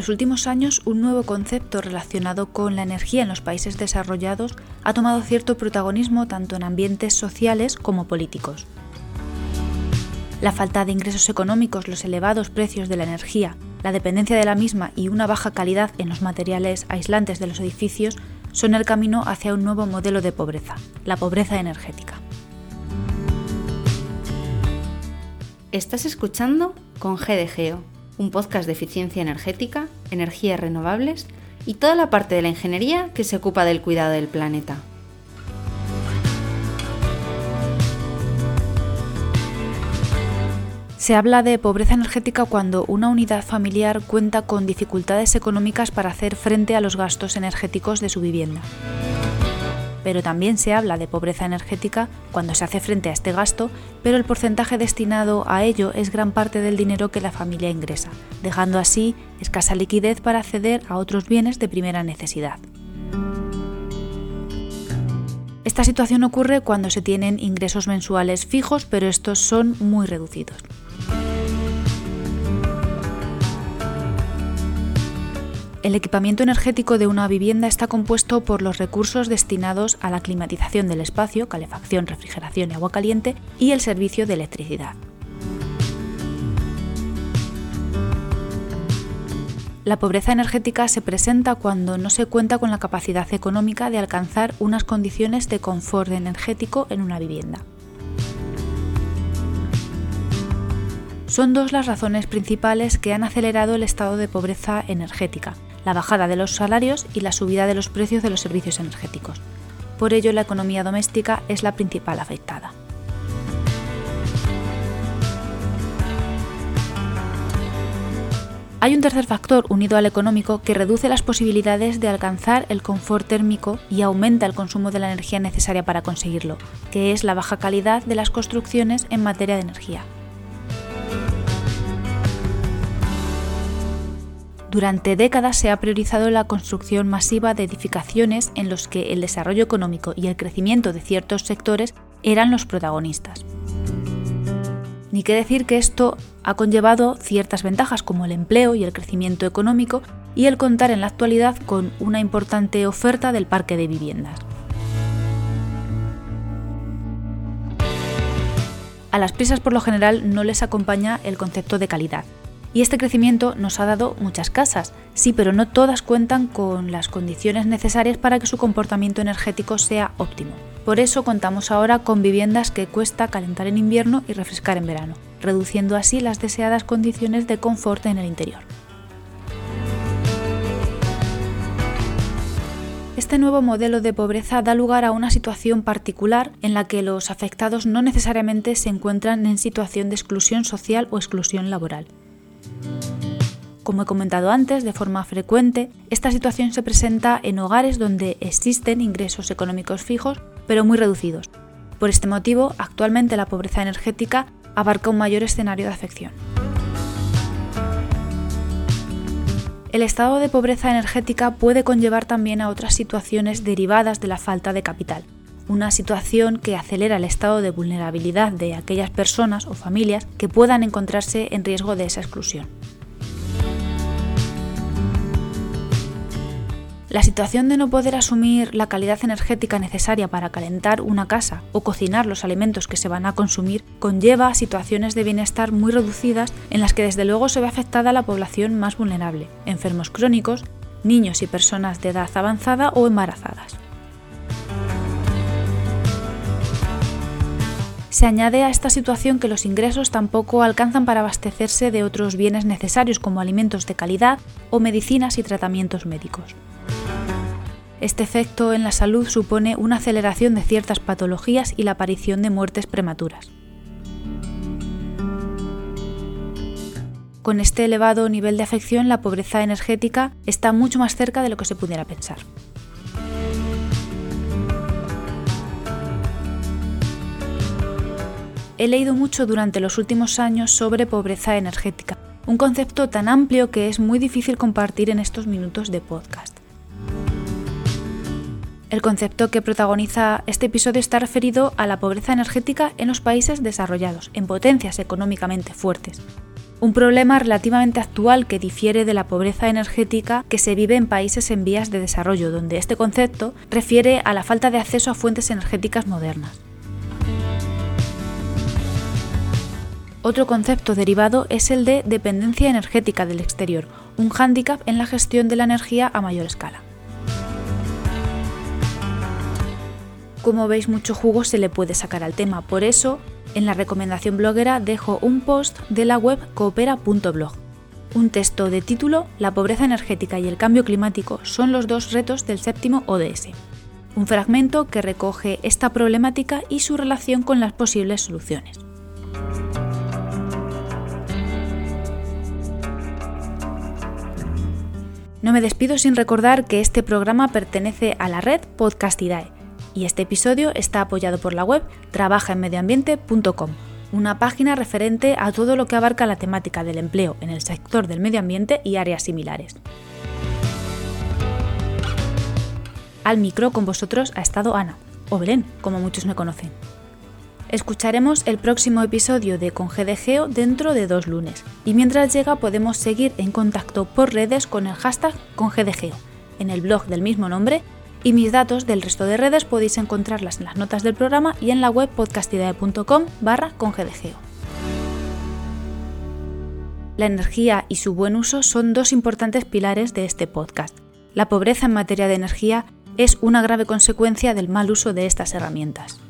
los últimos años, un nuevo concepto relacionado con la energía en los países desarrollados ha tomado cierto protagonismo tanto en ambientes sociales como políticos. La falta de ingresos económicos, los elevados precios de la energía, la dependencia de la misma y una baja calidad en los materiales aislantes de los edificios son el camino hacia un nuevo modelo de pobreza, la pobreza energética. Estás escuchando con GDGEO, un podcast de eficiencia energética, energías renovables y toda la parte de la ingeniería que se ocupa del cuidado del planeta. Se habla de pobreza energética cuando una unidad familiar cuenta con dificultades económicas para hacer frente a los gastos energéticos de su vivienda pero también se habla de pobreza energética cuando se hace frente a este gasto, pero el porcentaje destinado a ello es gran parte del dinero que la familia ingresa, dejando así escasa liquidez para acceder a otros bienes de primera necesidad. Esta situación ocurre cuando se tienen ingresos mensuales fijos, pero estos son muy reducidos. El equipamiento energético de una vivienda está compuesto por los recursos destinados a la climatización del espacio, calefacción, refrigeración y agua caliente, y el servicio de electricidad. La pobreza energética se presenta cuando no se cuenta con la capacidad económica de alcanzar unas condiciones de confort energético en una vivienda. Son dos las razones principales que han acelerado el estado de pobreza energética, la bajada de los salarios y la subida de los precios de los servicios energéticos. Por ello, la economía doméstica es la principal afectada. Hay un tercer factor unido al económico que reduce las posibilidades de alcanzar el confort térmico y aumenta el consumo de la energía necesaria para conseguirlo, que es la baja calidad de las construcciones en materia de energía. Durante décadas se ha priorizado la construcción masiva de edificaciones en los que el desarrollo económico y el crecimiento de ciertos sectores eran los protagonistas. Ni qué decir que esto ha conllevado ciertas ventajas como el empleo y el crecimiento económico y el contar en la actualidad con una importante oferta del parque de viviendas. A las prisas por lo general no les acompaña el concepto de calidad, y este crecimiento nos ha dado muchas casas, sí, pero no todas cuentan con las condiciones necesarias para que su comportamiento energético sea óptimo. Por eso contamos ahora con viviendas que cuesta calentar en invierno y refrescar en verano, reduciendo así las deseadas condiciones de confort en el interior. Este nuevo modelo de pobreza da lugar a una situación particular en la que los afectados no necesariamente se encuentran en situación de exclusión social o exclusión laboral. Como he comentado antes, de forma frecuente, esta situación se presenta en hogares donde existen ingresos económicos fijos, pero muy reducidos. Por este motivo, actualmente la pobreza energética abarca un mayor escenario de afección. El estado de pobreza energética puede conllevar también a otras situaciones derivadas de la falta de capital, una situación que acelera el estado de vulnerabilidad de aquellas personas o familias que puedan encontrarse en riesgo de esa exclusión. La situación de no poder asumir la calidad energética necesaria para calentar una casa o cocinar los alimentos que se van a consumir conlleva situaciones de bienestar muy reducidas en las que desde luego se ve afectada la población más vulnerable, enfermos crónicos, niños y personas de edad avanzada o embarazadas. Se añade a esta situación que los ingresos tampoco alcanzan para abastecerse de otros bienes necesarios como alimentos de calidad o medicinas y tratamientos médicos. Este efecto en la salud supone una aceleración de ciertas patologías y la aparición de muertes prematuras. Con este elevado nivel de afección, la pobreza energética está mucho más cerca de lo que se pudiera pensar. He leído mucho durante los últimos años sobre pobreza energética, un concepto tan amplio que es muy difícil compartir en estos minutos de podcast. El concepto que protagoniza este episodio está referido a la pobreza energética en los países desarrollados, en potencias económicamente fuertes. un problema relativamente actual que difiere de la pobreza energética que se vive en países en vías de desarrollo, donde este concepto refiere a la falta de acceso a fuentes energéticas modernas. Otro concepto derivado es el de dependencia energética del exterior, un hándicap en la gestión de la energía a mayor escala. Como veis, mucho jugo se le puede sacar al tema, por eso en la recomendación bloguera dejo un post de la web coopera.blog. Un texto de título La pobreza energética y el cambio climático son los dos retos del séptimo ODS. Un fragmento que recoge esta problemática y su relación con las posibles soluciones. No me despido sin recordar que este programa pertenece a la red Podcastidae y este episodio está apoyado por la web trabajaenmedioambiente.com, una página referente a todo lo que abarca la temática del empleo en el sector del medio ambiente y áreas similares. Al micro con vosotros ha estado Ana, o Belén, como muchos me conocen. Escucharemos el próximo episodio de Con GDGeo dentro de dos lunes, y mientras llega podemos seguir en contacto por redes con el hashtag Con en el blog del mismo nombre y mis datos del resto de redes podéis encontrarlas en las notas del programa y en la web podcastidae.com barra congdgeo. La energía y su buen uso son dos importantes pilares de este podcast. La pobreza en materia de energía es una grave consecuencia del mal uso de estas herramientas.